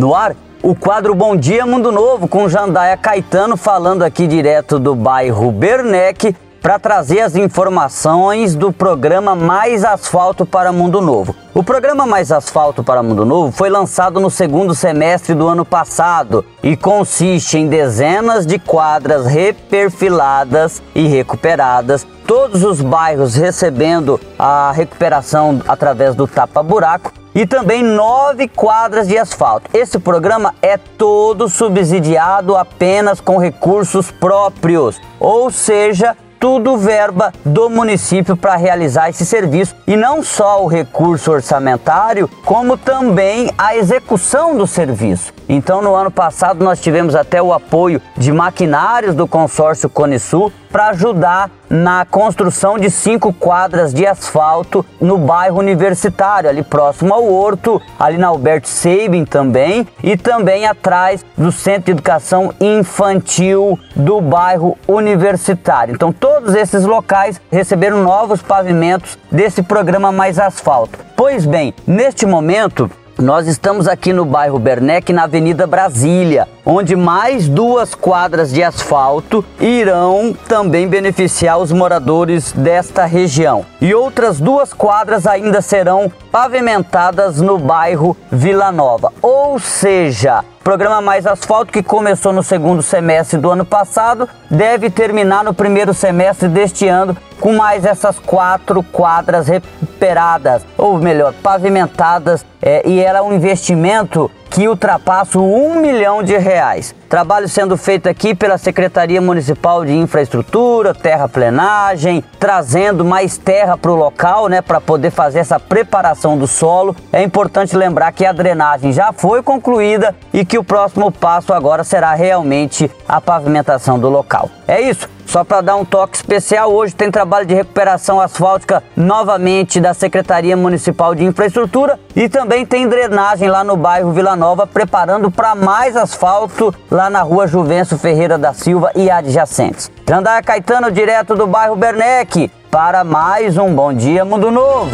No ar, o quadro Bom Dia Mundo Novo com Jandaia Caetano falando aqui direto do bairro Bernec para trazer as informações do programa Mais Asfalto para Mundo Novo. O programa Mais Asfalto para Mundo Novo foi lançado no segundo semestre do ano passado e consiste em dezenas de quadras reperfiladas e recuperadas, todos os bairros recebendo a recuperação através do tapa-buraco e também nove quadras de asfalto. Esse programa é todo subsidiado apenas com recursos próprios, ou seja, tudo verba do município para realizar esse serviço e não só o recurso orçamentário, como também a execução do serviço. Então, no ano passado, nós tivemos até o apoio de maquinários do consórcio Conesul para ajudar na construção de cinco quadras de asfalto no bairro universitário, ali próximo ao Horto, ali na Alberto Seibin também, e também atrás do Centro de Educação Infantil do bairro universitário. Então, todos esses locais receberam novos pavimentos desse programa Mais Asfalto. Pois bem, neste momento, nós estamos aqui no bairro Bernec, na Avenida Brasília, onde mais duas quadras de asfalto irão também beneficiar os moradores desta região. E outras duas quadras ainda serão pavimentadas no bairro Vila Nova. Ou seja, Programa Mais Asfalto, que começou no segundo semestre do ano passado, deve terminar no primeiro semestre deste ano com mais essas quatro quadras recuperadas, ou melhor, pavimentadas, é, e era um investimento que ultrapassa um milhão de reais. Trabalho sendo feito aqui pela Secretaria Municipal de Infraestrutura, terraplenagem, trazendo mais terra para o local, né, para poder fazer essa preparação do solo. É importante lembrar que a drenagem já foi concluída e que o próximo passo agora será realmente a pavimentação do local. É isso. Só para dar um toque especial, hoje tem trabalho de recuperação asfáltica novamente da Secretaria Municipal de Infraestrutura e também tem drenagem lá no bairro Vila Nova, preparando para mais asfalto lá na rua Juvencio Ferreira da Silva e adjacentes. Jandaia Caetano, direto do bairro Bernec, para mais um Bom Dia Mundo Novo.